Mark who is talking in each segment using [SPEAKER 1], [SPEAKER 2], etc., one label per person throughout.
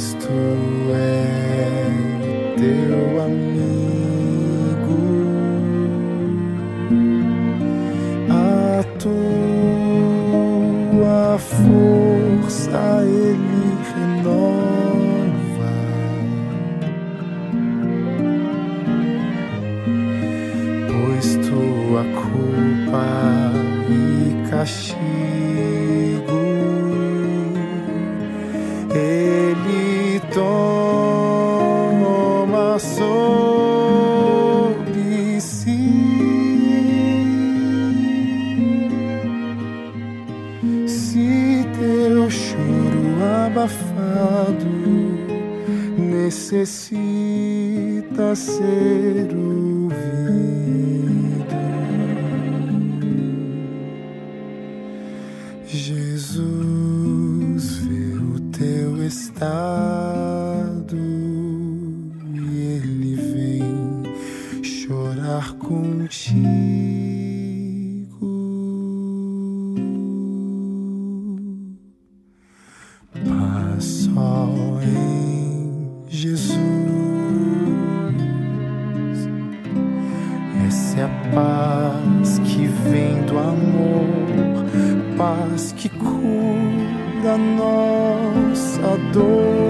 [SPEAKER 1] Cristo é teu amigo. A tua força ele renova. Pois tua culpa e castigo nascer. paz que cura nossa dor.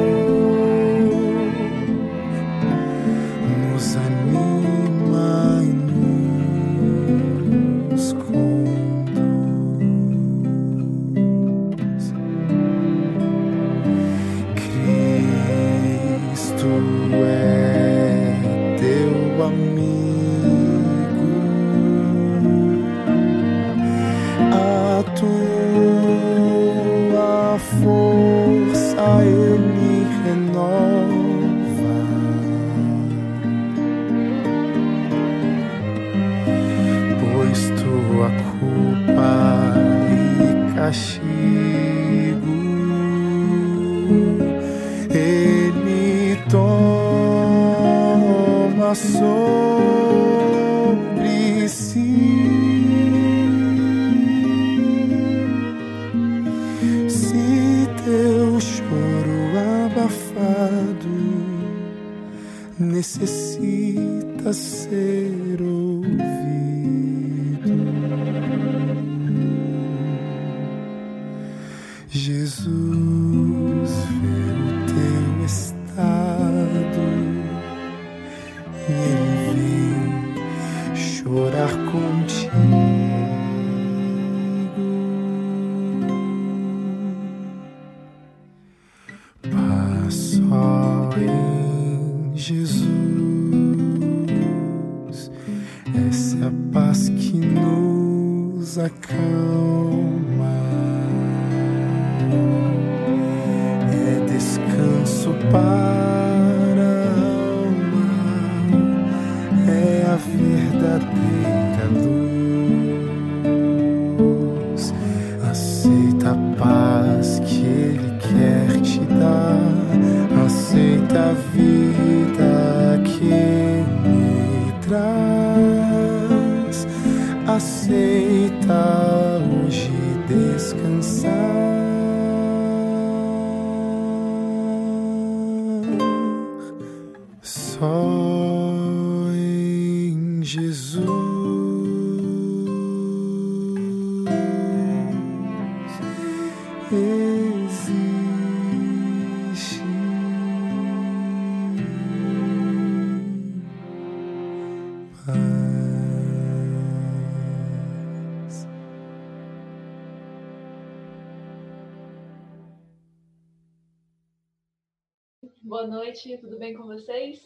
[SPEAKER 2] Boa noite, tudo bem com vocês?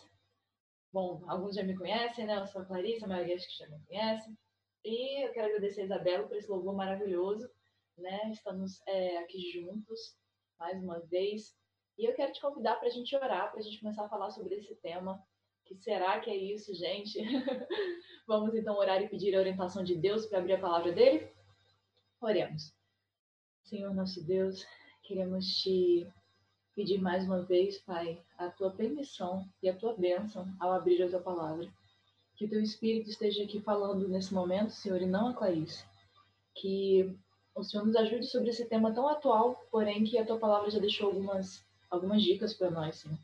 [SPEAKER 2] Bom, alguns já me conhecem, né? Eu sou a Clarissa, a maioria acho que já me conhece. E eu quero agradecer a Isabela por esse louvor maravilhoso, né? Estamos é, aqui juntos mais uma vez. E eu quero te convidar para a gente orar, para a gente começar a falar sobre esse tema. Que será que é isso, gente? Vamos então orar e pedir a orientação de Deus para abrir a palavra dele? Oremos. Senhor nosso Deus, queremos te pedir mais uma vez, Pai, a tua permissão e a tua bênção ao abrir a tua palavra. Que o teu Espírito esteja aqui falando nesse momento, Senhor, e não a Clarice. Que o Senhor nos ajude sobre esse tema tão atual, porém que a tua palavra já deixou algumas, algumas dicas para nós, Senhor.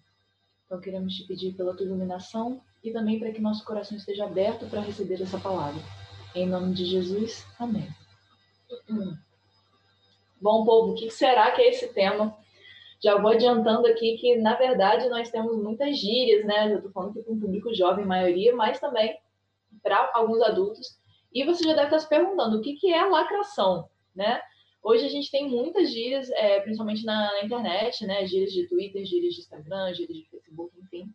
[SPEAKER 2] Então queremos te pedir pela tua iluminação e também para que nosso coração esteja aberto para receber essa palavra. Em nome de Jesus, amém. Bom, povo, o que será que é esse tema? Já vou adiantando aqui que, na verdade, nós temos muitas gírias, né? Eu estou falando aqui para um público jovem, maioria, mas também para alguns adultos. E você já deve estar se perguntando o que, que é lacração, né? Hoje a gente tem muitas gírias, é, principalmente na, na, internet, né? Gírias de Twitter, gírias de Instagram, gírias de Facebook, enfim.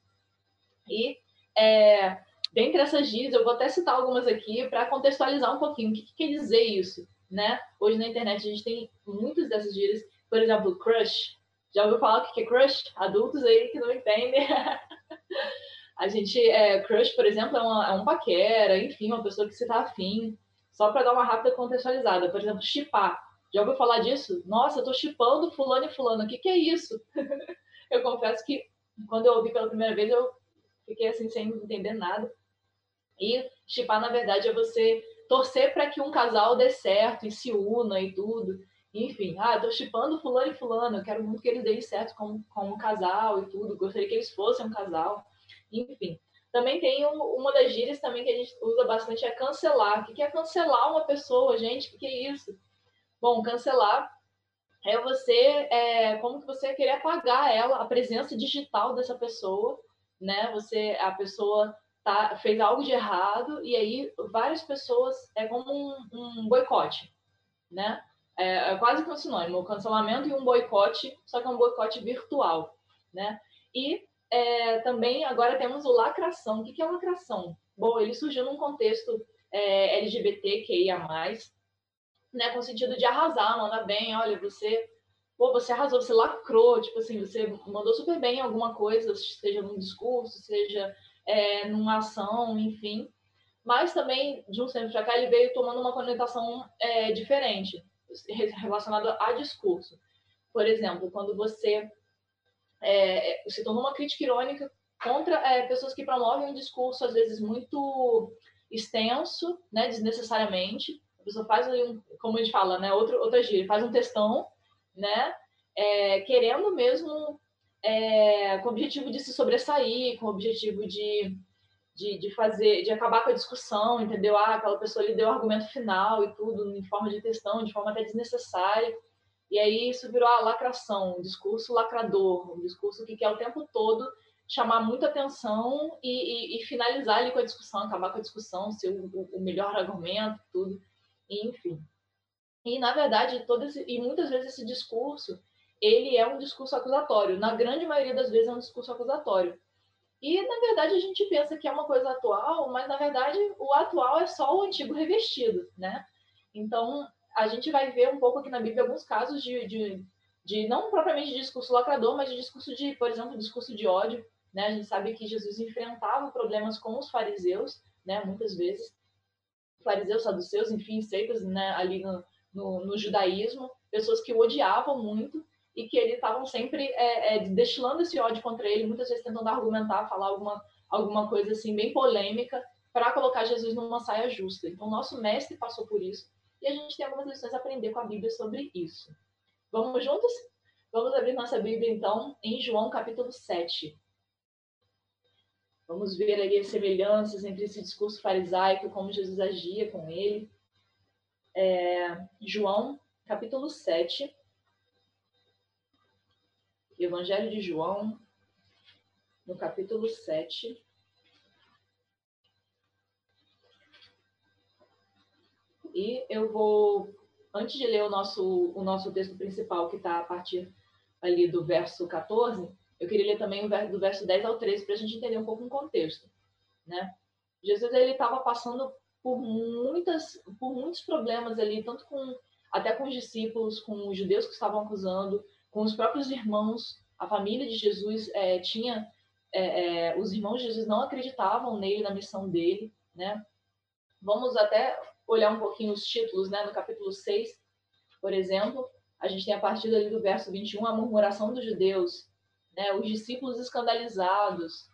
[SPEAKER 2] E é, dentre essas gírias, eu vou até citar algumas aqui para contextualizar um pouquinho o que, que quer dizer isso, né? Hoje na internet a gente tem muitas dessas gírias, por exemplo, crush, já ouviu falar o que é crush? Adultos aí que não entendem. a gente, é, crush, por exemplo, é, uma, é, um paquera, enfim, uma pessoa que você tá afim. Só para dar uma rápida contextualizada. Por exemplo, chipar. Já ouviu falar disso? Nossa, eu tô chipando fulano e fulano. O que, que é isso? eu confesso que quando eu ouvi pela primeira vez, eu fiquei assim, sem entender nada. E chipar, na verdade, é você torcer para que um casal dê certo e se una e tudo. Enfim, ah, tô chipando fulano e fulano, eu quero muito que eles deem certo como, como um casal e tudo, gostaria que eles fossem um casal. Enfim, também tem um, uma das gírias também que a gente usa bastante é cancelar. O que é cancelar uma pessoa, gente? O que é isso? Bom, cancelar é você, é, como que você querer apagar ela, a presença digital dessa pessoa, né? Você, a pessoa tá, fez algo de errado e aí várias pessoas, é como um, um boicote, né? É, é quase que um sinônimo, o cancelamento e um boicote, só que é um boicote virtual, né? E é, também agora temos o lacração. O que é lacração? Bom, ele surgiu num contexto é, LGBTQIA+, né, com o sentido de arrasar, mandar bem, olha, você, pô, você arrasou, você lacrou, tipo assim, você mandou super bem em alguma coisa, seja num discurso, seja é, numa ação, enfim. Mas também, de um tempo para cá, ele veio tomando uma conotação é, diferente relacionado a discurso. Por exemplo, quando você é, se tornou uma crítica irônica contra é, pessoas que promovem um discurso, às vezes, muito extenso, né, desnecessariamente. A pessoa faz um, como a gente fala, né, outro, outra gíria, faz um textão, né, é, querendo mesmo, é, com o objetivo de se sobressair, com o objetivo de de, de fazer, de acabar com a discussão, entendeu? Ah, aquela pessoa lhe deu o argumento final e tudo, em forma de textão, de forma até desnecessária. E aí isso virou a lacração, um discurso lacrador, um discurso que quer o tempo todo chamar muita atenção e, e, e finalizar ali com a discussão, acabar com a discussão, ser o, o melhor argumento, tudo, e, enfim. E na verdade, todo esse, e muitas vezes esse discurso, ele é um discurso acusatório. Na grande maioria das vezes é um discurso acusatório. E, na verdade, a gente pensa que é uma coisa atual, mas, na verdade, o atual é só o antigo revestido, né? Então, a gente vai ver um pouco aqui na Bíblia alguns casos de, de, de não propriamente de discurso lacrador, mas de discurso de, por exemplo, discurso de ódio, né? A gente sabe que Jesus enfrentava problemas com os fariseus, né? Muitas vezes, fariseus, saduceus, enfim, seitas, né? Ali no, no, no judaísmo, pessoas que o odiavam muito, e que eles estavam sempre é, é, destilando esse ódio contra ele, muitas vezes tentando argumentar, falar alguma, alguma coisa assim bem polêmica para colocar Jesus numa saia justa. Então, nosso mestre passou por isso e a gente tem algumas lições a aprender com a Bíblia sobre isso. Vamos juntos? Vamos abrir nossa Bíblia, então, em João capítulo 7. Vamos ver ali as semelhanças entre esse discurso farisaico como Jesus agia com ele. É, João capítulo 7 Evangelho de João, no capítulo 7. E eu vou, antes de ler o nosso, o nosso texto principal, que está a partir ali do verso 14, Eu queria ler também do verso 10 ao 13 para a gente entender um pouco o contexto. Né? Jesus ele estava passando por muitas por muitos problemas ali, tanto com até com os discípulos, com os judeus que estavam acusando, com os próprios irmãos. A família de Jesus é, tinha é, é, os irmãos de Jesus não acreditavam nele, na missão dele, né? Vamos até olhar um pouquinho os títulos, né? No capítulo 6, por exemplo, a gente tem a partir ali do verso 21 a murmuração dos judeus, né? Os discípulos escandalizados.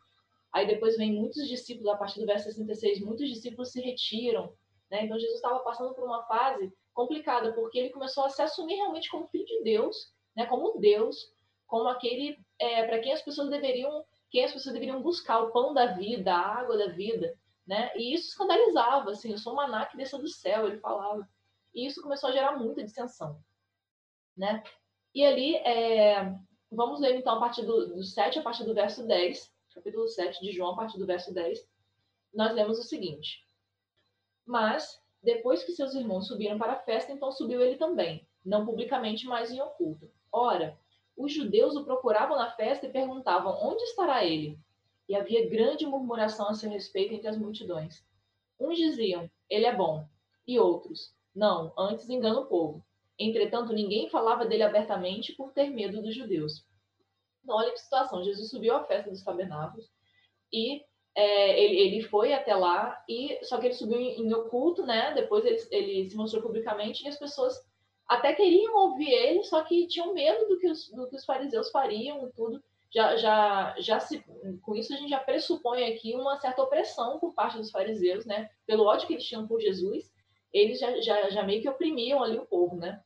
[SPEAKER 2] Aí depois vem muitos discípulos, a partir do verso 66, muitos discípulos se retiram, né? Então Jesus estava passando por uma fase complicada, porque ele começou a se assumir realmente como filho de Deus, né? Como Deus, como aquele é, para quem as pessoas deveriam quem as pessoas deveriam buscar o pão da vida, a água da vida, né? E isso escandalizava, assim, eu sou um maná que desceu do céu, ele falava. E isso começou a gerar muita dissensão, né? E ali, é... vamos ler então a partir do, do 7, a partir do verso 10, capítulo 7 de João, a partir do verso 10, nós lemos o seguinte: Mas, depois que seus irmãos subiram para a festa, então subiu ele também, não publicamente, mas em oculto. Ora, os judeus o procuravam na festa e perguntavam: Onde estará ele? E havia grande murmuração a seu respeito entre as multidões. Uns diziam: Ele é bom, e outros: Não, antes engana o povo. Entretanto, ninguém falava dele abertamente por ter medo dos judeus. Então, olha que situação: Jesus subiu à festa dos tabernáculos e é, ele, ele, foi até lá, e só que ele subiu em, em oculto, né? Depois ele, ele se mostrou publicamente e as pessoas até queriam ouvir ele, só que tinham medo do que os, do que os fariseus fariam e tudo. Já, já, já se, com isso a gente já pressupõe aqui uma certa opressão por parte dos fariseus, né? Pelo ódio que eles tinham por Jesus, eles já, já, já meio que oprimiam ali o povo, né?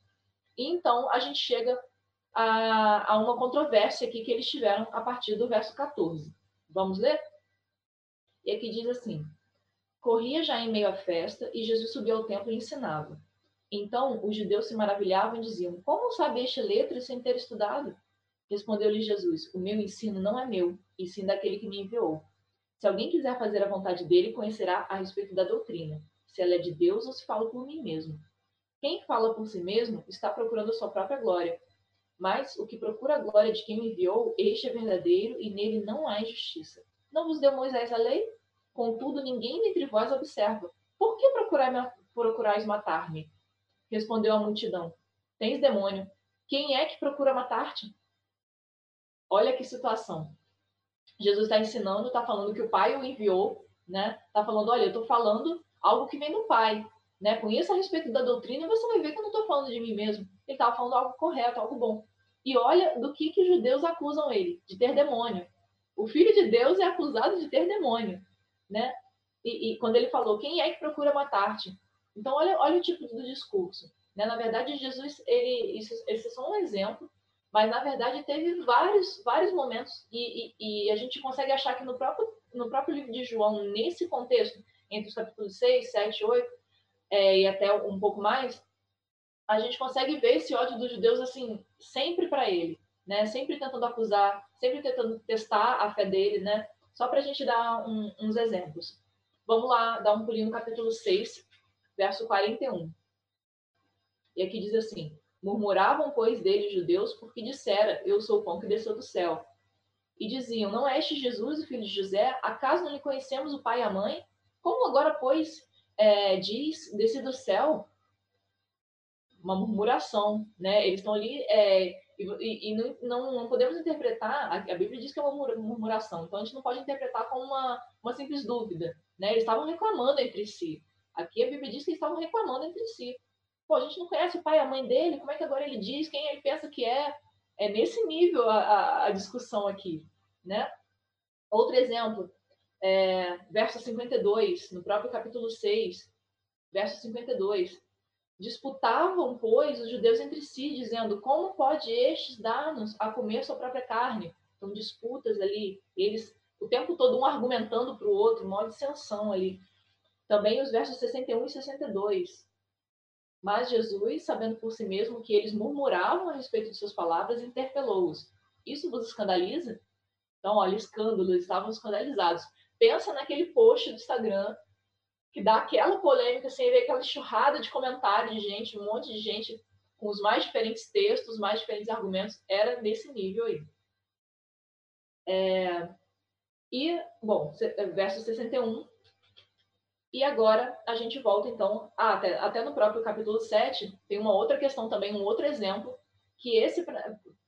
[SPEAKER 2] E então a gente chega a, a uma controvérsia aqui que eles tiveram a partir do verso 14. Vamos ler? E aqui diz assim: Corria já em meio à festa e Jesus subiu ao templo e ensinava. Então os judeus se maravilhavam e diziam: Como sabe este letra sem ter estudado? Respondeu-lhe Jesus: O meu ensino não é meu, e sim daquele que me enviou. Se alguém quiser fazer a vontade dele, conhecerá a respeito da doutrina, se ela é de Deus ou se fala por mim mesmo. Quem fala por si mesmo está procurando a sua própria glória. Mas o que procura a glória de quem me enviou, este é verdadeiro e nele não há injustiça. Não vos deu Moisés a lei? Contudo, ninguém dentre vós observa. Por que procurais matar-me? Respondeu a multidão: Tens demônio. Quem é que procura matar-te? Olha que situação. Jesus está ensinando, está falando que o Pai o enviou, né? Está falando, olha, eu estou falando algo que vem do Pai, né? Conheça a respeito da doutrina, você vai ver que eu não estou falando de mim mesmo. Ele estava falando algo correto, algo bom. E olha do que, que os judeus acusam ele, de ter demônio. O Filho de Deus é acusado de ter demônio, né? E, e quando ele falou, quem é que procura matar-te? Então, olha, olha o tipo do discurso. Né? Na verdade, Jesus, ele, isso, esse é só um exemplo, mas na verdade teve vários, vários momentos, e, e, e, a gente consegue achar que no próprio, no próprio livro de João, nesse contexto, entre os capítulos 6, 7, 8, é, e até um pouco mais, a gente consegue ver esse ódio dos judeus assim, sempre para ele, né? Sempre tentando acusar, sempre tentando testar a fé dele, né? Só para a gente dar um, uns exemplos. Vamos lá, dar um pulinho no capítulo 6, verso 41. E aqui diz assim: Murmuravam, pois, dele judeus, porque dissera: Eu sou o pão que desceu do céu. E diziam: Não é este Jesus, o filho de José? Acaso não lhe conhecemos o pai e a mãe? Como agora, pois, é, diz: Desci do céu? Uma murmuração, né? Eles estão ali. É, e, e não, não, podemos interpretar, a, Bíblia diz que é uma murmuração, então a gente não pode interpretar como uma, uma simples dúvida. Né? Eles estavam reclamando entre si. Aqui a Bíblia diz que eles estavam reclamando entre si. Pô, a gente não conhece o pai e a mãe dele, como é que agora ele diz quem ele pensa que é? É nesse nível a, a, a discussão aqui, né? Outro exemplo, é, verso 52, no próprio capítulo 6, verso 52. Disputavam, pois, os judeus entre si, dizendo: Como pode estes dar-nos a comer sua própria carne? São disputas ali, eles o tempo todo um argumentando para o outro, uma dissensão ali. Também os versos 61 e 62. Mas Jesus, sabendo por si mesmo que eles murmuravam a respeito de suas palavras, interpelou-os. Isso vos escandaliza? Então, olha, escândalo, eles estavam escandalizados. Pensa naquele post do Instagram que dá aquela polêmica, sem ver aquela churrada de comentários de gente, um monte de gente com os mais diferentes textos, os mais diferentes argumentos, era nesse nível aí. É, e, bom, verso 61. E agora a gente volta, então, até, até no próprio capítulo 7, tem uma outra questão também, um outro exemplo, que esse,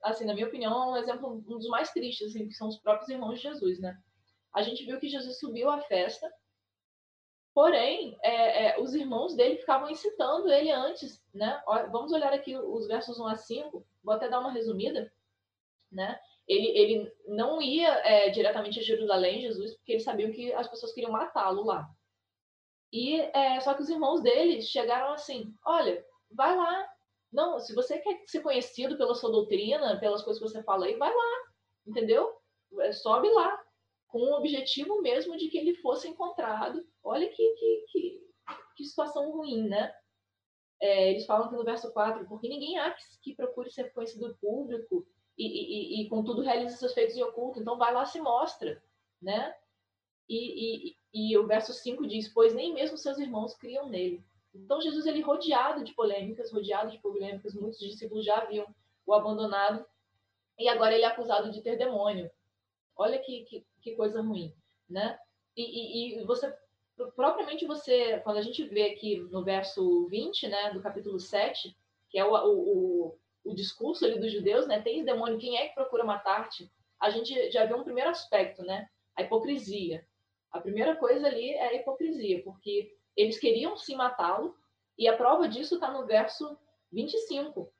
[SPEAKER 2] assim, na minha opinião, é um exemplo, um dos mais tristes, assim, que são os próprios irmãos de Jesus, né? A gente viu que Jesus subiu à festa, porém, é, é, os irmãos dele ficavam incitando ele antes, né? Vamos olhar aqui os versos 1 a 5, vou até dar uma resumida, né? Ele, ele não ia é, diretamente a Jerusalém, Jesus, porque ele sabia que as pessoas queriam matá-lo lá. E é, só que os irmãos dele chegaram assim: olha, vai lá. Não, se você quer ser conhecido pela sua doutrina, pelas coisas que você fala aí, vai lá, entendeu? É, sobe lá, com o objetivo mesmo de que ele fosse encontrado. Olha que, que, que, que situação ruim, né? É, eles falam aqui no verso 4, porque ninguém há que, que procure ser conhecido público e, e, e, contudo realiza seus feitos em oculto. Então vai lá se mostra, né? E, e, e, o verso 5 diz: Pois nem mesmo seus irmãos criam nele. Então Jesus, ele rodeado de polêmicas, rodeado de polêmicas, muitos discípulos já haviam o abandonado, e agora ele é acusado de ter demônio. Olha que, que, que coisa ruim, né? E, e, você, propriamente você, quando a gente vê aqui no verso 20, né, do capítulo 7, que é o, o, o discurso ali dos judeus, né? Tens demônio, quem é que procura matar-te? A gente já vê um primeiro aspecto, né? A hipocrisia. A primeira coisa ali é a hipocrisia, porque eles queriam sim matá-lo, e a prova disso está no verso 25.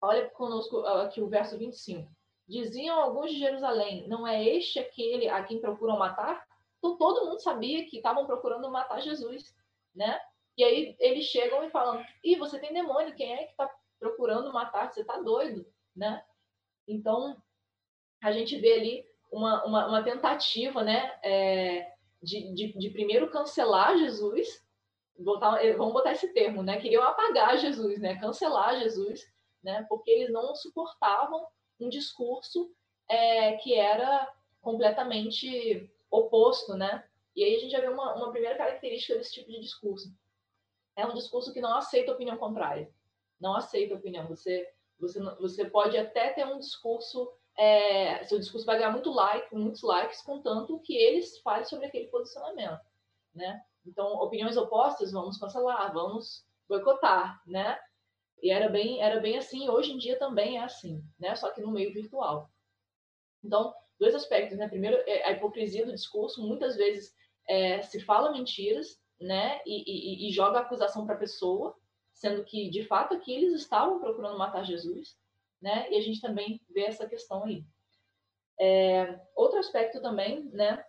[SPEAKER 2] Olha conosco aqui o verso 25. Diziam alguns de Jerusalém: Não é este aquele a quem procuram matar? Então todo mundo sabia que estavam procurando matar Jesus, né? E aí eles chegam e falam: Ih, você tem demônio, quem é que está procurando matar, você está doido, né? Então, a gente vê ali uma, uma, uma tentativa, né, é, de, de, de, primeiro cancelar Jesus, botar, eh, vamos botar esse termo, né, queriam apagar Jesus, né, cancelar Jesus, né, porque eles não suportavam um discurso é, que era completamente oposto, né, e aí a gente já vê uma, uma primeira característica desse tipo de discurso. É um discurso que não aceita opinião contrária não aceita opinião. Você, você, você pode até ter um discurso, é, seu discurso vai ganhar muito like, muitos likes, contanto que eles falem sobre aquele posicionamento, né? Então, opiniões opostas, vamos cancelar, vamos boicotar, né? E era bem, era bem assim, hoje em dia também é assim, né? Só que no meio virtual. Então, dois aspectos, né? Primeiro, é a hipocrisia do discurso, muitas vezes é, se fala mentiras, né? E, e, e joga a acusação para a pessoa, sendo que de fato aqui eles estavam procurando matar Jesus, né? E a gente também vê essa questão aí. É, outro aspecto também, né?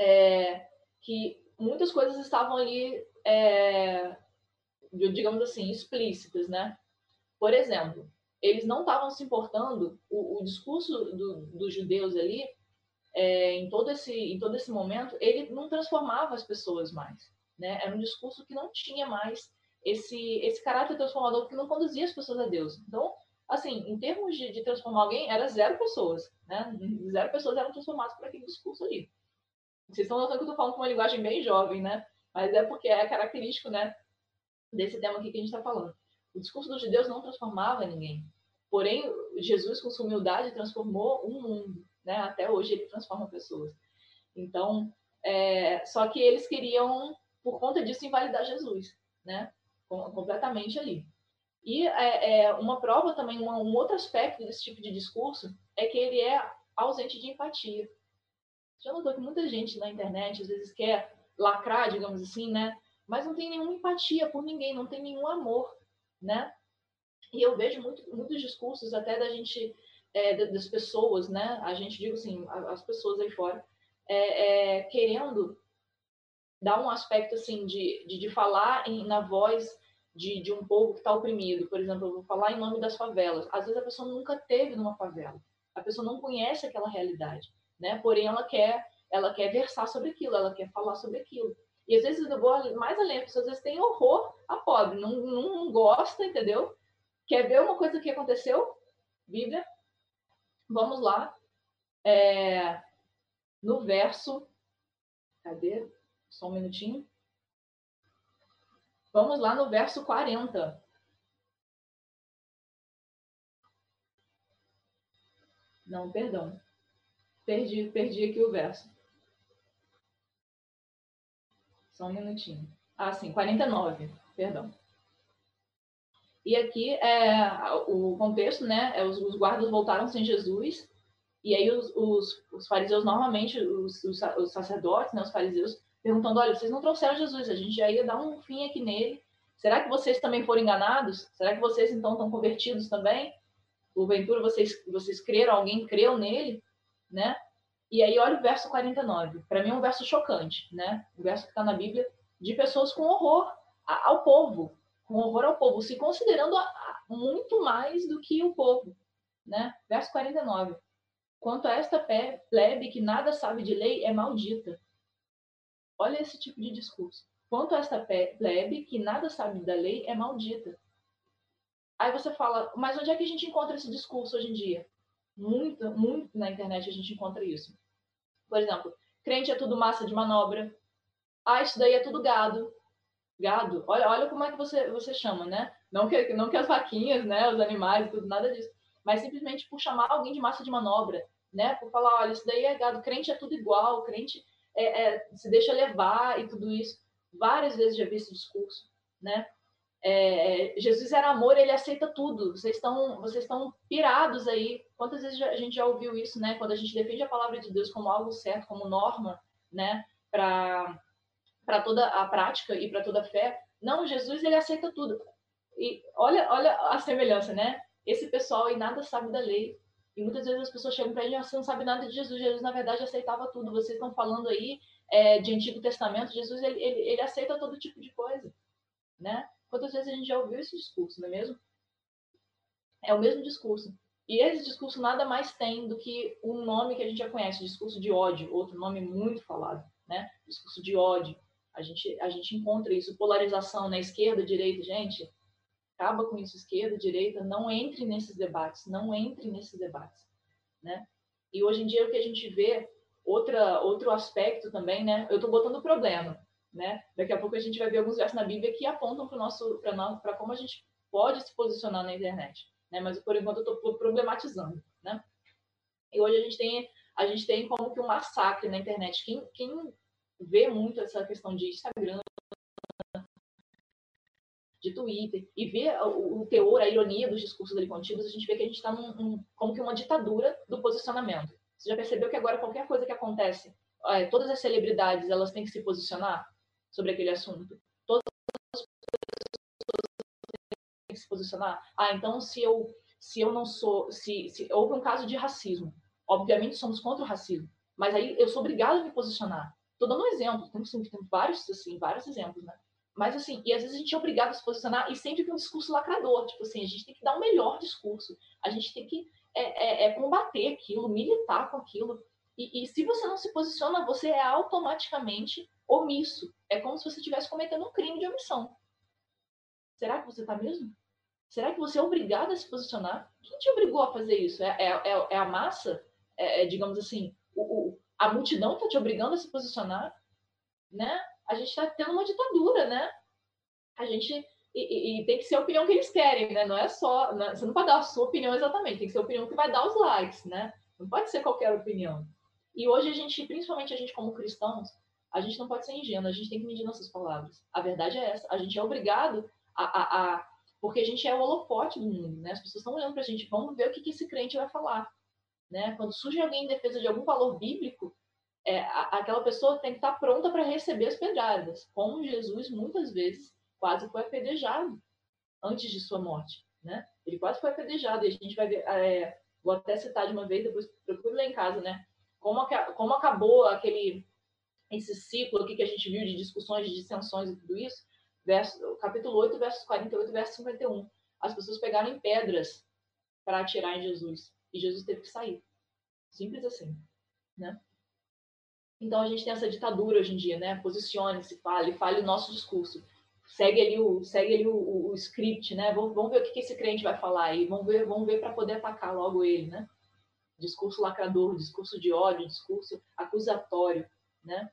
[SPEAKER 2] É que muitas coisas estavam ali, é, digamos assim, explícitas, né? Por exemplo, eles não estavam se importando, o, o discurso do, dos judeus ali, é, em, todo esse, em todo esse momento, ele não transformava as pessoas mais. Né? Era um discurso que não tinha mais esse, esse caráter transformador que não conduzia as pessoas a Deus. Então, assim, em termos de, de transformar alguém, era zero pessoas, né? Zero pessoas eram transformadas por aquele discurso ali. Vocês estão notando que eu estou falando com uma linguagem bem jovem, né? Mas é porque é característico, né? Desse tema aqui que a gente está falando. O discurso dos judeus não transformava ninguém. Porém, Jesus, com sua humildade, transformou um mundo, né? Até hoje ele transforma pessoas. Então, é... só que eles queriam, por conta disso, invalidar Jesus, né? completamente ali. E é, é uma prova também, uma, um outro aspecto desse tipo de discurso é que ele é ausente de empatia. Já notou que muita gente na internet às vezes quer lacrar, digamos assim, né? Mas não tem nenhuma empatia por ninguém, não tem nenhum amor, né? E eu vejo muito, muitos discursos até da gente, é, das pessoas, né? A gente, digo assim, as pessoas aí fora, é, é, querendo dar um aspecto assim de, de, de falar em, na voz de, de um povo que está oprimido. Por exemplo, eu vou falar em nome das favelas. Às vezes a pessoa nunca teve numa favela. A pessoa não conhece aquela realidade, né? Porém, ela quer, ela quer versar sobre aquilo, ela quer falar sobre aquilo. E às vezes eu vou mais além, a pessoa às vezes tem horror a pobre, não, não, não gosta, entendeu? Quer ver uma coisa que aconteceu? Bíblia. Vamos lá. É, no verso. Cadê? Só um minutinho. Vamos lá no verso 40. Não, perdão. Perdi, perdi aqui o verso. Só um minutinho. Ah, sim, 49, perdão. E aqui é o contexto, né? É os, os guardas voltaram sem Jesus, e aí os, os, os fariseus, normalmente, os, os, sacerdotes, né, os fariseus, perguntando: olha, vocês não trouxeram Jesus, a gente já ia dar um fim aqui nele. Será que vocês também foram enganados? Será que vocês então estão convertidos também? Porventura vocês, vocês creram, alguém creu nele, né? E aí olha o verso 49. Para mim é um verso chocante, né? O verso que está na Bíblia de pessoas com horror ao povo, com horror ao povo, se considerando muito mais do que o povo, né? Verso 49. Quanto a esta plebe que nada sabe de lei é maldita. Olha esse tipo de discurso. Quanto a esta plebe que nada sabe da lei é maldita. Aí você fala, mas onde é que a gente encontra esse discurso hoje em dia? Muito, muito na internet a gente encontra isso. Por exemplo, crente é tudo massa de manobra. Ah, isso daí é tudo gado. Gado. Olha, olha como é que você, você chama, né? Não que, não que as vaquinhas, né, os animais, tudo, nada disso. Mas simplesmente por chamar alguém de massa de manobra, né? Por falar, olha, isso daí é gado. Crente é tudo igual. Crente é, é, se deixa levar e tudo isso. Várias vezes já vi esse discurso, né? É, Jesus era amor, ele aceita tudo. Vocês estão, vocês estão pirados aí. Quantas vezes a gente já ouviu isso, né? Quando a gente defende a palavra de Deus como algo certo, como norma, né? Para para toda a prática e para toda a fé. Não, Jesus ele aceita tudo. E olha, olha a semelhança, né? Esse pessoal aí nada sabe da lei. E muitas vezes as pessoas chegam para ele, ah, você não sabe nada de Jesus. Jesus na verdade aceitava tudo. Vocês estão falando aí é, de Antigo Testamento. Jesus ele, ele, ele aceita todo tipo de coisa, né? Quantas vezes a gente já ouviu esse discurso, não é mesmo? É o mesmo discurso. E esse discurso nada mais tem do que um nome que a gente já conhece, discurso de ódio, outro nome muito falado, né? Discurso de ódio. A gente, a gente encontra isso, polarização na esquerda, direita, gente. Acaba com isso, esquerda, direita, não entre nesses debates, não entre nesses debates, né? E hoje em dia o que a gente vê, outra, outro aspecto também, né? Eu estou botando problema, né? Daqui a pouco a gente vai ver alguns versos na Bíblia que apontam para nosso para como a gente pode se posicionar na internet, né? Mas por enquanto eu estou problematizando, né? E hoje a gente tem a gente tem como que um massacre na internet. Quem, quem vê muito essa questão de Instagram, de Twitter, e vê o, o teor, a ironia dos discursos ali contidos, a gente vê que a gente está como que uma ditadura do posicionamento. Você já percebeu que agora qualquer coisa que acontece, é, todas as celebridades elas têm que se posicionar? sobre aquele assunto. Todas as pessoas têm que se posicionar. Ah, então se eu se eu não sou, se, se houve um caso de racismo, obviamente somos contra o racismo, mas aí eu sou obrigada a me posicionar. Estou dando um exemplo, tem, tem vários assim, vários exemplos, né? Mas assim, e às vezes a gente é obrigado a se posicionar e sempre com um discurso lacrador, tipo assim, a gente tem que dar o um melhor discurso, a gente tem que é, é, é combater aquilo, militar com aquilo. E, e, se você não se posiciona, você é automaticamente omisso. É como se você estivesse cometendo um crime de omissão. Será que você está mesmo? Será que você é obrigado a se posicionar? Quem te obrigou a fazer isso? É, é, é, é a massa? É, digamos assim, o, o, a multidão está te obrigando a se posicionar? Né? A gente está tendo uma ditadura, né? A gente e, e, tem que ser a opinião que eles querem, né? Não é só. Né? Você não pode dar a sua opinião exatamente, tem que ser a opinião que vai dar os likes, né? Não pode ser qualquer opinião. E hoje a gente, principalmente a gente como cristãos, a gente não pode ser ingênuo, a gente tem que medir nossas palavras. A verdade é essa. A gente é obrigado a. a, a porque a gente é o holofote do mundo, né? As pessoas estão olhando para a gente, vamos ver o que, que esse crente vai falar. Né? Quando surge alguém em defesa de algum valor bíblico, é, aquela pessoa tem que estar pronta para receber as pedradas, como Jesus muitas vezes quase foi apedrejado antes de sua morte. Né? Ele quase foi apedrejado, e a gente vai ver, é, vou até citar de uma vez, depois procure lá em casa, né? Como, como acabou aquele esse ciclo aqui que a gente viu de discussões, de dissensões e tudo isso, verso, capítulo 8, versos 48 verso 51. As pessoas pegaram pedras para atirar em Jesus. E Jesus teve que sair. Simples assim, né? Então a gente tem essa ditadura hoje em dia, né? Posicione-se, fale, fale o nosso discurso. Segue ali o, segue ali o, o, o script, né? Vamos, vamos ver o que, esse crente vai falar aí. Vamos ver, vamos ver para poder atacar logo ele, né? Discurso lacrador, discurso de ódio, discurso acusatório, né?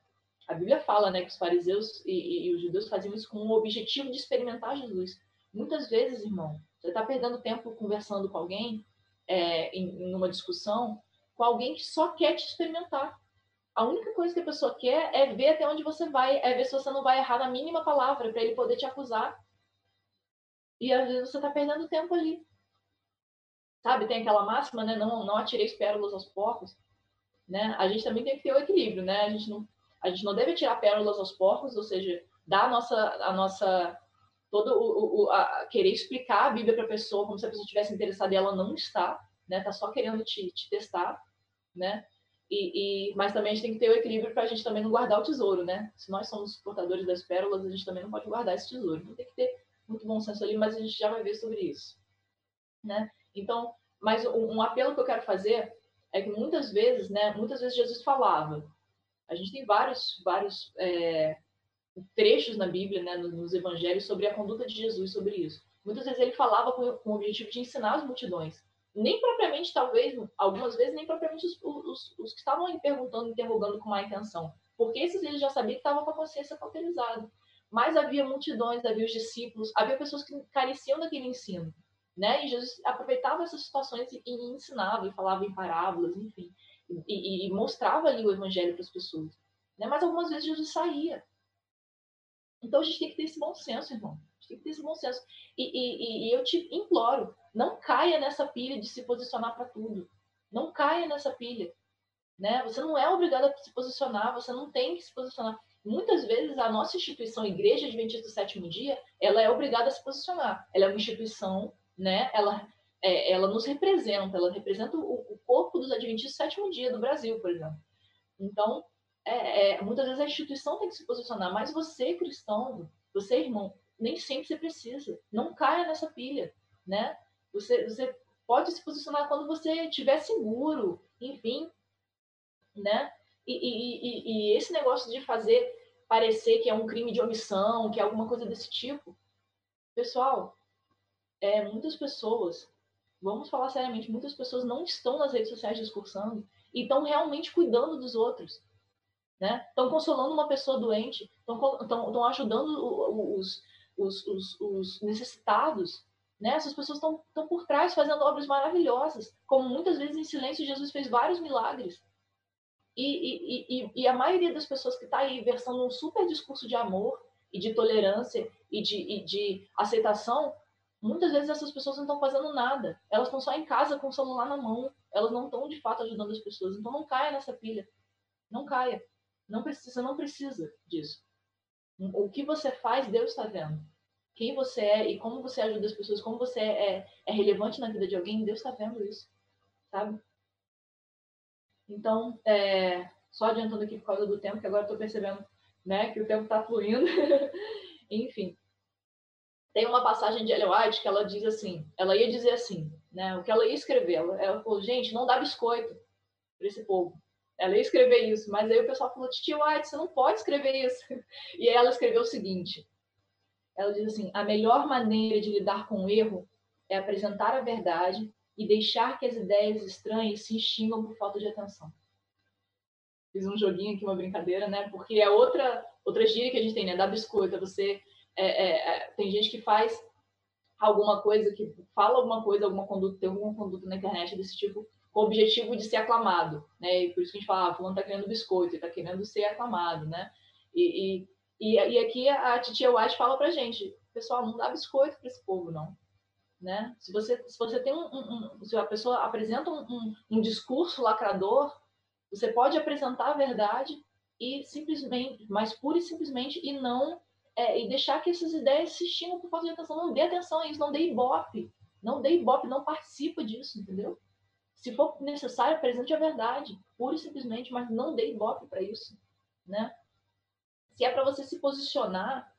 [SPEAKER 2] A Bíblia fala né, que os fariseus e, e, e os judeus faziam isso com o objetivo de experimentar Jesus. Muitas vezes, irmão, você está perdendo tempo conversando com alguém é, em, em uma discussão com alguém que só quer te experimentar. A única coisa que a pessoa quer é ver até onde você vai, é ver se você não vai errar na mínima palavra para ele poder te acusar. E às vezes você está perdendo tempo ali. Sabe, tem aquela máxima, né? Não, não atirei pérolas aos porcos. Né? A gente também tem que ter o equilíbrio, né? A gente não, a gente não deve tirar pérolas aos porcos, ou seja, dar a nossa, a nossa todo o, o a, querer explicar a Bíblia para a pessoa como se a pessoa estivesse interessada e ela não está, né? Tá só querendo te, te testar, né? E, e, mas também a gente tem que ter o equilíbrio para a gente também não guardar o tesouro, né? Se nós somos portadores das pérolas, a gente também não pode guardar esse tesouro. Então tem que ter muito bom senso ali, mas a gente já vai ver sobre isso, né? Então, mas um, um apelo que eu quero fazer é que muitas vezes, né? Muitas vezes Jesus falava. A gente tem vários, vários é, trechos na Bíblia, né, nos evangelhos, sobre a conduta de Jesus sobre isso. Muitas vezes ele falava com, com o objetivo de ensinar as multidões. Nem propriamente, talvez, algumas vezes, nem propriamente os, os, os que estavam perguntando, interrogando com má intenção. Porque esses eles já sabiam que estavam com a consciência cauterizada. Mas havia multidões, havia os discípulos, havia pessoas que careciam daquele ensino. Né? E Jesus aproveitava essas situações e, e ensinava, e falava em parábolas, enfim. E, e, e mostrava ali o evangelho para as pessoas. Né? Mas algumas vezes Jesus saía então a gente tem que ter esse bom senso, irmão. Tem que ter esse bom senso. E, e, e eu te imploro, não caia nessa pilha de se posicionar para tudo. Não caia nessa pilha. Né? Você não é obrigado a se posicionar, você não tem que se posicionar. Muitas vezes a nossa instituição, a Igreja Adventista do Sétimo Dia, ela é obrigada a se posicionar. Ela é uma instituição, né? Ela, é, ela nos representa, ela representa o, o corpo dos Adventistas do Sétimo Dia do Brasil, por exemplo. Então, é, é, muitas vezes a instituição tem que se posicionar, mas você, cristão, você, irmão, nem sempre você precisa. Não caia nessa pilha, né? Você, você pode se posicionar quando você estiver seguro, enfim, né? E, e, e, e, esse negócio de fazer parecer que é um crime de omissão, que é alguma coisa desse tipo, pessoal, é, muitas pessoas, vamos falar seriamente, muitas pessoas não estão nas redes sociais discursando e estão realmente cuidando dos outros né? Estão consolando uma pessoa doente, estão ajudando os, os, os, os, necessitados. Né? Essas pessoas estão por trás fazendo obras maravilhosas, como muitas vezes em silêncio Jesus fez vários milagres. E, e, e, e a maioria das pessoas que está aí versando um super discurso de amor e de tolerância e de, e de aceitação, muitas vezes essas pessoas não estão fazendo nada. Elas estão só em casa com o celular na mão. Elas não estão de fato ajudando as pessoas. Então não caia nessa pilha. Não caia. Não precisa, não precisa disso. O que você faz, Deus está vendo. Quem você é e como você ajuda as pessoas, como você é, é relevante na vida de alguém, Deus está vendo isso, sabe? Então, é, só adiantando aqui por causa do tempo, que agora estou percebendo né, que o tempo está fluindo. Enfim. Tem uma passagem de Ellen White que ela diz assim, ela ia dizer assim, né, o que ela ia escrever, ela, ela falou, gente, não dá biscoito para esse povo. Ela ia escrever isso, mas aí o pessoal falou, Titi White, você não pode escrever isso. E aí ela escreveu o seguinte, ela diz assim, a melhor maneira de lidar com o erro é apresentar a verdade e deixar que as ideias estranhas se extingam por falta de atenção. Fiz um joguinho aqui, uma brincadeira, né? Porque é outra, outra gíria que a gente tem, né? Da biscoita. Você é, é, é, tem gente que faz alguma coisa, que fala alguma coisa, alguma conduta, tem alguma conduta na internet desse tipo, com o objetivo de ser aclamado, né? E por isso que a gente fala, ah, fulano tá querendo biscoito, ele tá querendo ser aclamado, né? E, e, e, aqui a titia White fala pra gente, pessoal, não dá biscoito para esse povo, não. Né? Se você, se você tem um, um se a pessoa apresenta um, um, um, discurso lacrador, você pode apresentar a verdade e simplesmente, mas pura e simplesmente, e não é, e deixar que essas ideias se extingam por falta de atenção. Não dê atenção a isso, não dê ibope, não dê ibope, não participa disso, entendeu? Se for necessário, apresente a verdade, pura e simplesmente, mas não dê ibope para isso, né? Se é para você se posicionar,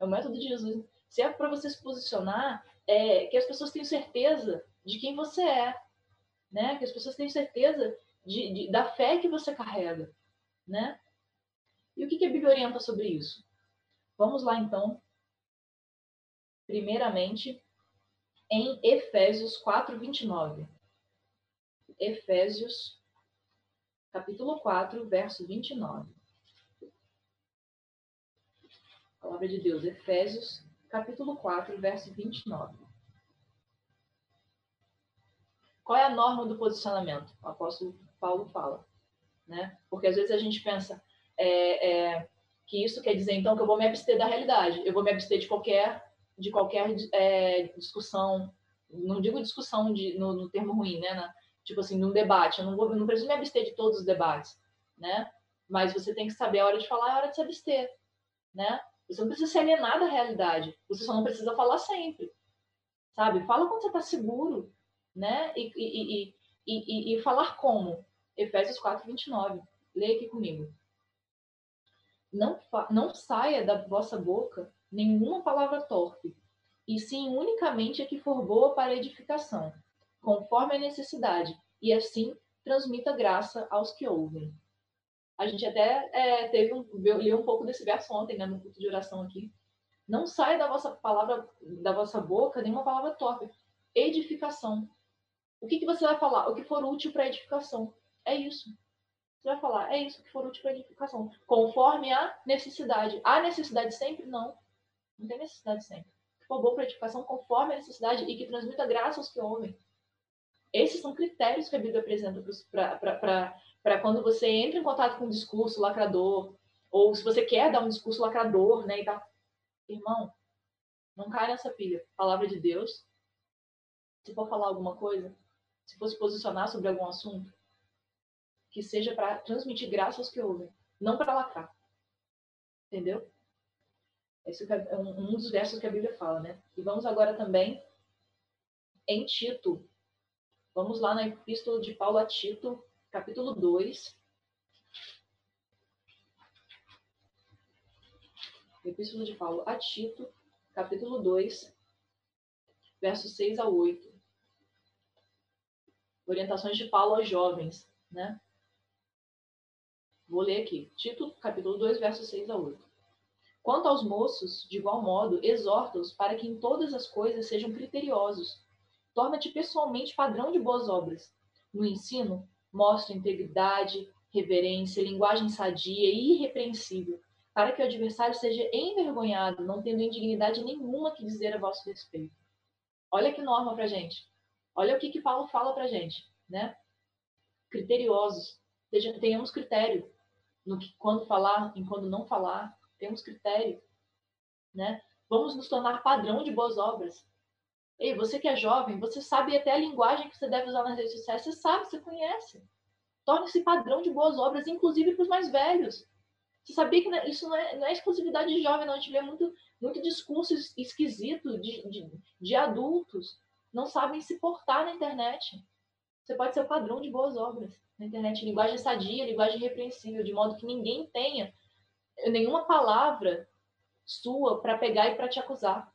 [SPEAKER 2] é o método de Jesus. Se é para você se posicionar, é que as pessoas tenham certeza de quem você é, né? Que as pessoas tenham certeza de, de da fé que você carrega, né? E o que, que a Bíblia orienta sobre isso? Vamos lá então, primeiramente, em Efésios 4, 29. Efésios, capítulo 4, verso 29. Palavra de Deus, Efésios, capítulo 4, verso 29. Qual é a norma do posicionamento? O apóstolo Paulo fala, né? Porque às vezes a gente pensa é, é, que isso quer dizer então que eu vou me abster da realidade, eu vou me abster de qualquer de qualquer é, discussão, não digo discussão de, no, no termo ruim, né? Na, tipo assim, num debate, eu não, vou, não preciso me abster de todos os debates, né? Mas você tem que saber a hora de falar e a hora de se abster, né? Você não precisa se alienar da realidade, você só não precisa falar sempre, sabe? Fala quando você está seguro, né? E, e, e, e, e falar como? Efésios 4, 29. Leia aqui comigo. Não, não saia da vossa boca nenhuma palavra torpe, e sim unicamente a que for boa para edificação, conforme a necessidade, e assim transmita graça aos que ouvem. A gente até é, teve um, li um pouco desse verso ontem, né, no culto de oração aqui. Não saia da vossa palavra, da vossa boca, nenhuma palavra torpe. Edificação. O que, que você vai falar? O que for útil para edificação. É isso. Você vai falar, é isso que for útil para edificação. Conforme a necessidade. Há necessidade sempre? Não. Não tem necessidade sempre. Que for bom para edificação, conforme a necessidade e que transmita graça aos que ouvem. Esses são critérios que a Bíblia apresenta para quando você entra em contato com um discurso lacrador, ou se você quer dar um discurso lacrador, né, e tal. Irmão, não cai nessa pilha. Palavra de Deus. Se for falar alguma coisa, se for se posicionar sobre algum assunto, que seja para transmitir graça aos que ouvem, não para lacrar. Entendeu? Esse é um dos versos que a Bíblia fala, né? E vamos agora também em Tito. Vamos lá na Epístola de Paulo a Tito, capítulo 2. Epístola de Paulo a Tito, capítulo 2, versos 6 a 8 orientações de Paulo aos jovens, né? Vou ler aqui, Tito, capítulo 2, versos 6 a 8. Quanto aos moços, de igual modo, exorta-os para que em todas as coisas sejam criteriosos. Torna-te pessoalmente padrão de boas obras. No ensino, mostra integridade, reverência, linguagem sadia e irrepreensível, para que o adversário seja envergonhado, não tendo indignidade nenhuma que dizer a vosso respeito. Olha que norma pra gente. Olha o que, que Paulo fala para gente, né? Criteriosos. Tenhamos critério no que quando falar e quando não falar. Temos critério, né? Vamos nos tornar padrão de boas obras. Ei, você que é jovem, você sabe até a linguagem que você deve usar nas redes sociais. Você sabe, você conhece. Torne-se padrão de boas obras, inclusive para os mais velhos. Você sabia que isso não é, não é exclusividade de jovem, não. A gente vê muito, muito discurso esquisito de, de, de adultos não sabem se portar na internet. Você pode ser o padrão de boas obras na internet, linguagem sadia, linguagem repreensível, de modo que ninguém tenha nenhuma palavra sua para pegar e para te acusar.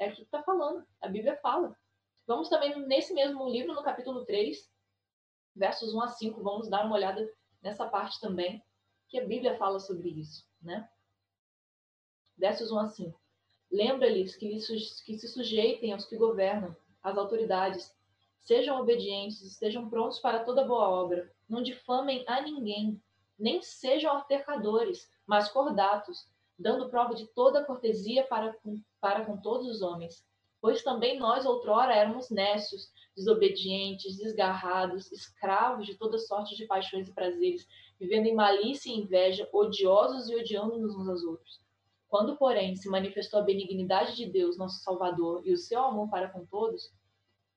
[SPEAKER 2] É aqui que está falando, a Bíblia fala. Vamos também nesse mesmo livro, no capítulo 3, versos 1 a 5, vamos dar uma olhada nessa parte também, que a Bíblia fala sobre isso, né? Versos 1 a 5. Lembra-lhes que, que se sujeitem aos que governam, as autoridades. Sejam obedientes, estejam prontos para toda boa obra. Não difamem a ninguém, nem sejam altercadores, mas cordatos, dando prova de toda cortesia para com, para com todos os homens. Pois também nós outrora éramos nécios, desobedientes, desgarrados, escravos de toda sorte de paixões e prazeres, vivendo em malícia e inveja, odiosos e odiando-nos uns aos outros. Quando, porém, se manifestou a benignidade de Deus, nosso Salvador, e o seu amor para com todos,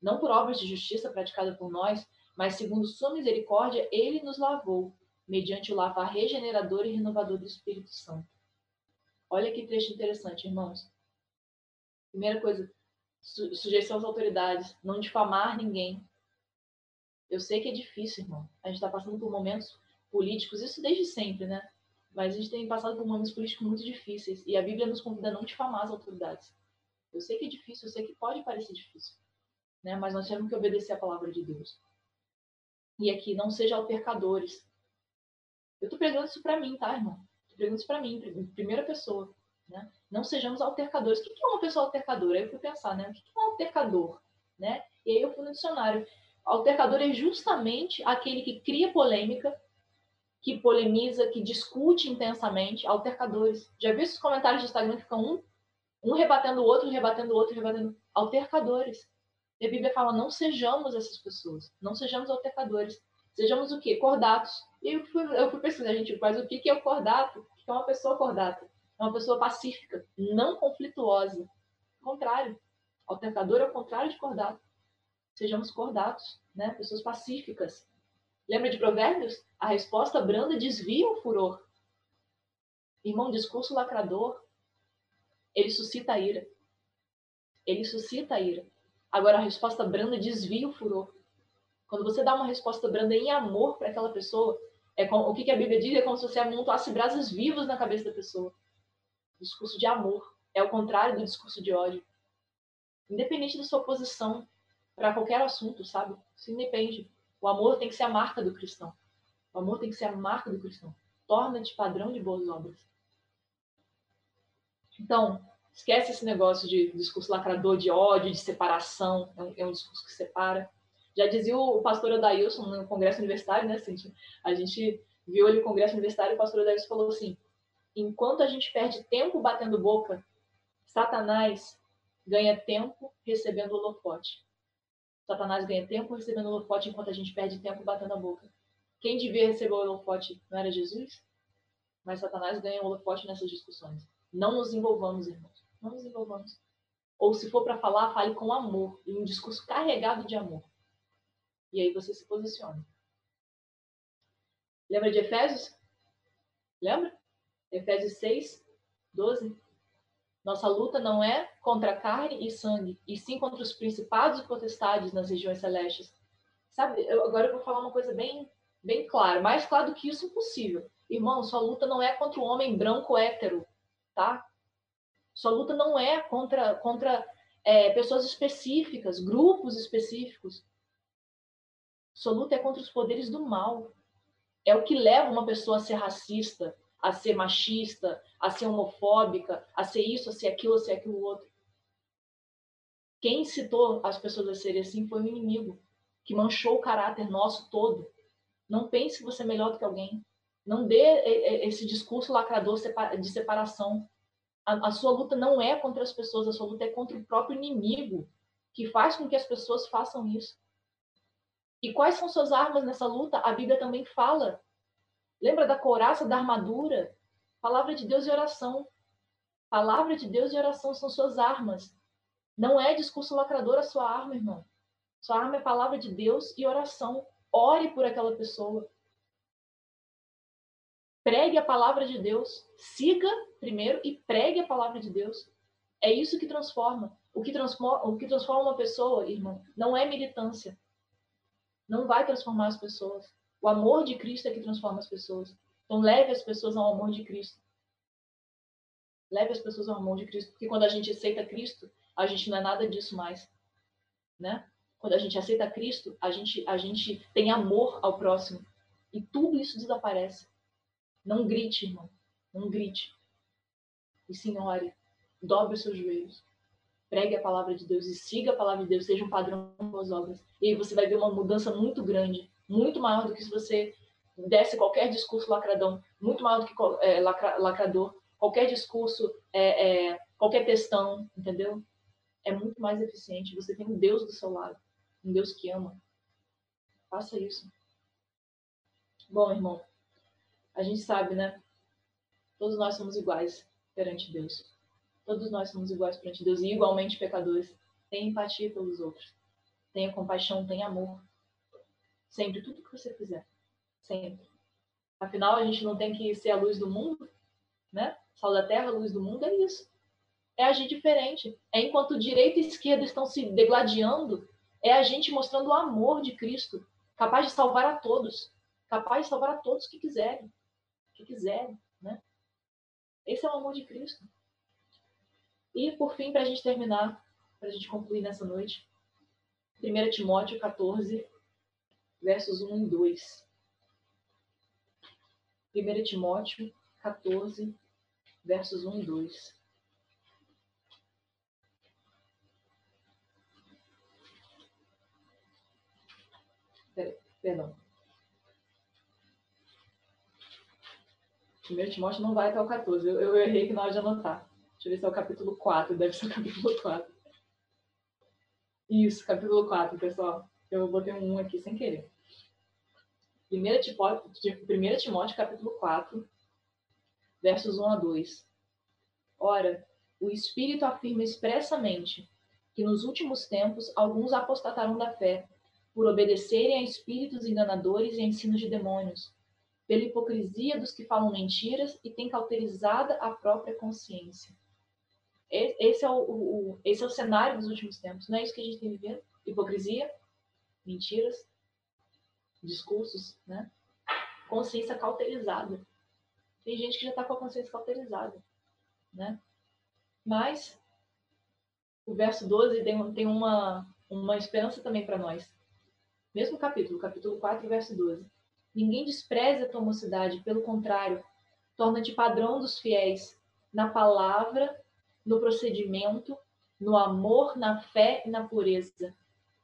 [SPEAKER 2] não por obras de justiça praticada por nós, mas segundo sua misericórdia, ele nos lavou, mediante o lavar regenerador e renovador do Espírito Santo. Olha que trecho interessante, irmãos. Primeira coisa, su sujeição às autoridades, não difamar ninguém. Eu sei que é difícil, irmão. A gente está passando por momentos políticos, isso desde sempre, né? Mas a gente tem passado por momentos políticos muito difíceis e a Bíblia nos convida a não difamar as autoridades. Eu sei que é difícil, eu sei que pode parecer difícil, né? Mas nós temos que obedecer a palavra de Deus. E aqui, não sejam altercadores. Eu tô pregando isso para mim, tá, irmão? Tô pregando isso para mim, em primeira pessoa, né? Não sejamos altercadores. O que é uma pessoa altercadora? Aí eu fui pensar, né? O que é um altercador, né? E aí eu fui no dicionário. Altercador é justamente aquele que cria polêmica, que polemiza, que discute intensamente, altercadores. Já viu esses comentários de Instagram que ficam um, um rebatendo o outro, rebatendo o outro, rebatendo. Altercadores. E a Bíblia fala: não sejamos essas pessoas, não sejamos altercadores. Sejamos o quê? Cordatos. E eu fui, eu fui pesquisar, gente, mas o que é o cordato? O que é uma pessoa cordata? É uma pessoa pacífica, não conflituosa. Ao contrário. Altercador é o contrário de cordato. Sejamos cordatos, né? Pessoas pacíficas. Lembra de Provérbios? A resposta branda desvia o furor. Irmão, discurso lacrador, ele suscita a ira. Ele suscita a ira. Agora, a resposta branda desvia o furor. Quando você dá uma resposta branda em amor para aquela pessoa, é como, o que, que a Bíblia diz é como se você amontoasse brasas vivas na cabeça da pessoa. Discurso de amor. É o contrário do discurso de ódio. Independente da sua posição para qualquer assunto, sabe? Isso independe. O amor tem que ser a marca do cristão. O amor tem que ser a marca do cristão. Torna-te padrão de boas obras. Então, esquece esse negócio de discurso lacrador, de ódio, de separação. É um, é um discurso que separa. Já dizia o pastor Odailson no congresso universitário, né, Cintia? A gente viu ele no congresso universitário e o pastor Odailson falou assim: enquanto a gente perde tempo batendo boca, Satanás ganha tempo recebendo holofote. Satanás ganha tempo recebendo holofote enquanto a gente perde tempo batendo a boca. Quem devia receber o holofote não era Jesus? Mas Satanás ganha o holofote nessas discussões. Não nos envolvamos, irmãos. Não nos envolvamos. Ou se for para falar, fale com amor, e um discurso carregado de amor. E aí você se posiciona. Lembra de Efésios? Lembra? Efésios 6, 12. Nossa luta não é contra carne e sangue, e sim contra os principados e potestades nas regiões celestes. Sabe, eu, agora eu vou falar uma coisa bem, bem clara, mais claro do que isso impossível. Irmão, sua luta não é contra o homem branco hétero, tá? Sua luta não é contra, contra é, pessoas específicas, grupos específicos. Sua luta é contra os poderes do mal. É o que leva uma pessoa a ser racista, a ser machista, a ser homofóbica, a ser isso, a ser aquilo, a ser aquilo outro. Quem incitou as pessoas a serem assim foi o inimigo, que manchou o caráter nosso todo. Não pense que você é melhor do que alguém. Não dê esse discurso lacrador de separação. A, a sua luta não é contra as pessoas, a sua luta é contra o próprio inimigo, que faz com que as pessoas façam isso. E quais são suas armas nessa luta? A Bíblia também fala. Lembra da couraça, da armadura? Palavra de Deus e oração. Palavra de Deus e oração são suas armas. Não é discurso lacrador a sua arma, irmão. Sua arma é palavra de Deus e oração. Ore por aquela pessoa. Pregue a palavra de Deus. Siga primeiro e pregue a palavra de Deus. É isso que transforma. O que transforma, o que transforma uma pessoa, irmão, não é militância não vai transformar as pessoas. O amor de Cristo é que transforma as pessoas. Então, leve as pessoas ao amor de Cristo. Leve as pessoas ao amor de Cristo, porque quando a gente aceita Cristo, a gente não é nada disso mais, né? Quando a gente aceita Cristo, a gente a gente tem amor ao próximo e tudo isso desaparece. Não grite, irmão, não grite. E senhore, dobre os seus joelhos pregue a palavra de Deus e siga a palavra de Deus, seja um padrão das obras. E aí você vai ver uma mudança muito grande, muito maior do que se você desse qualquer discurso lacradão, muito maior do que é, lacra, lacrador, qualquer discurso, é, é, qualquer textão, entendeu? É muito mais eficiente. Você tem um Deus do seu lado, um Deus que ama. Faça isso. Bom, irmão, a gente sabe, né? Todos nós somos iguais perante Deus. Todos nós somos iguais perante Deus e igualmente pecadores. Tenha empatia pelos outros. Tenha compaixão, tenha amor. Sempre, tudo que você fizer. Sempre. Afinal, a gente não tem que ser a luz do mundo, né? Sal da terra, luz do mundo, é isso. É agir diferente. É enquanto direita e esquerda estão se degladiando, é a gente mostrando o amor de Cristo, capaz de salvar a todos, capaz de salvar a todos que quiserem, que quiserem, né? Esse é o amor de Cristo. E, por fim, para a gente terminar, para a gente concluir nessa noite, 1 Timóteo 14, versos 1 e 2. 1 Timóteo 14, versos 1 e 2. Perdão. 1 Timóteo não vai até o 14. Eu, eu errei que na hora de anotar. Deixa eu ver se é o capítulo 4, deve ser o capítulo 4. Isso, capítulo 4, pessoal. Eu botei um 1 aqui sem querer. 1 Timóteo, 1 Timóteo capítulo 4, versos 1 a 2. Ora, o Espírito afirma expressamente que nos últimos tempos alguns apostatarão da fé, por obedecerem a espíritos enganadores e a ensinos de demônios, pela hipocrisia dos que falam mentiras e têm cauterizada a própria consciência. Esse é o, o, esse é o cenário dos últimos tempos, não é isso que a gente tem vivido? Hipocrisia, mentiras, discursos, né? Consciência cauterizada. Tem gente que já está com a consciência cauterizada, né? Mas o verso 12 tem, uma, uma esperança também para nós. Mesmo capítulo, capítulo 4, verso 12. Ninguém despreze a tua mocidade, pelo contrário, torna-te padrão dos fiéis na palavra, no procedimento, no amor, na fé e na pureza.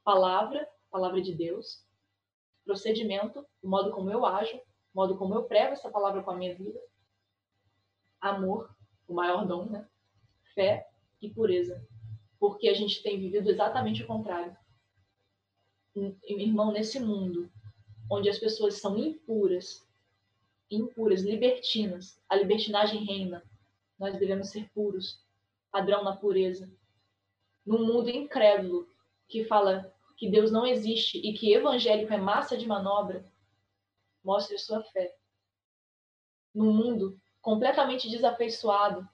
[SPEAKER 2] Palavra, palavra de Deus. Procedimento, o modo como eu ajo, o modo como eu prego essa palavra com a minha vida. Amor, o maior dom, né? Fé e pureza porque a gente tem vivido exatamente o contrário. Irmão, nesse mundo onde as pessoas são impuras, impuras, libertinas, a libertinagem reina, nós devemos ser puros, padrão na pureza. Num mundo incrédulo que fala que Deus não existe e que evangélico é massa de manobra, mostre sua fé. Num mundo completamente desafeiçoado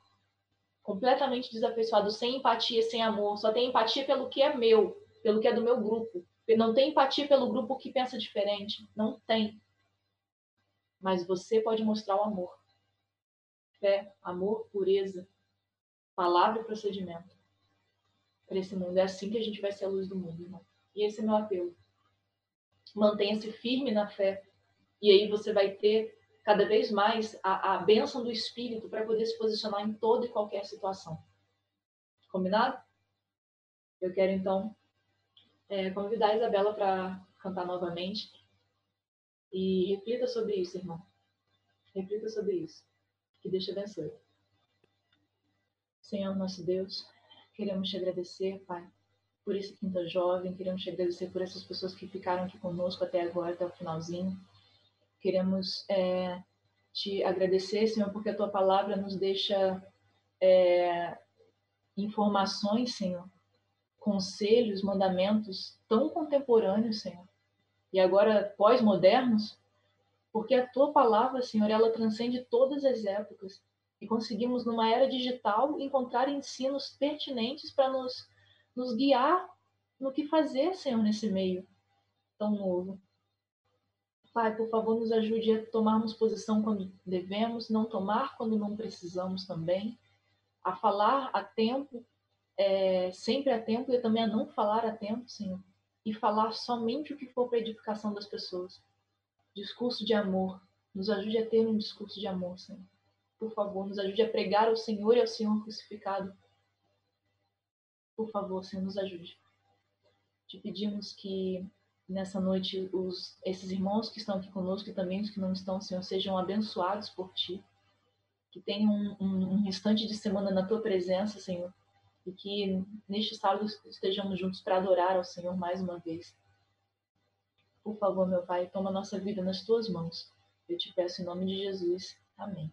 [SPEAKER 2] completamente desafeiçoado, sem empatia, sem amor, só tem empatia pelo que é meu, pelo que é do meu grupo. Não tem empatia pelo grupo que pensa diferente. Não tem. Mas você pode mostrar o amor. Fé, amor, pureza, palavra e procedimento. Para esse mundo. É assim que a gente vai ser a luz do mundo, irmão. E esse é meu apelo. Mantenha-se firme na fé. E aí você vai ter cada vez mais a, a bênção do Espírito para poder se posicionar em toda e qualquer situação. Combinado? Eu quero então é, convidar a Isabela para cantar novamente e reflita sobre isso, irmão. Reflita sobre isso. Que Deus te abençoe. Senhor nosso Deus, queremos te agradecer, Pai, por esse quinta jovem, queremos agradecer por essas pessoas que ficaram aqui conosco até agora, até o finalzinho. Queremos é, te agradecer, Senhor, porque a tua palavra nos deixa é, informações, Senhor, conselhos, mandamentos tão contemporâneos, Senhor, e agora pós-modernos, porque a tua palavra, Senhor, ela transcende todas as épocas e conseguimos, numa era digital, encontrar ensinos pertinentes para nos, nos guiar no que fazer, Senhor, nesse meio tão novo. Pai, por favor, nos ajude a tomarmos posição quando devemos, não tomar quando não precisamos também, a falar a tempo, é, sempre a tempo, e também a não falar a tempo, Senhor, e falar somente o que for para a edificação das pessoas. Discurso de amor. Nos ajude a ter um discurso de amor, Senhor. Por favor, nos ajude a pregar ao Senhor e ao Senhor crucificado. Por favor, Senhor, nos ajude. Te pedimos que nessa noite os, esses irmãos que estão aqui conosco e também os que não estão, Senhor, sejam abençoados por Ti. Que tenham um, um, um restante de semana na Tua presença, Senhor. E que neste sábado estejamos juntos para adorar ao Senhor mais uma vez. Por favor, meu Pai, toma nossa vida nas Tuas mãos. Eu te peço em nome de Jesus. Amém.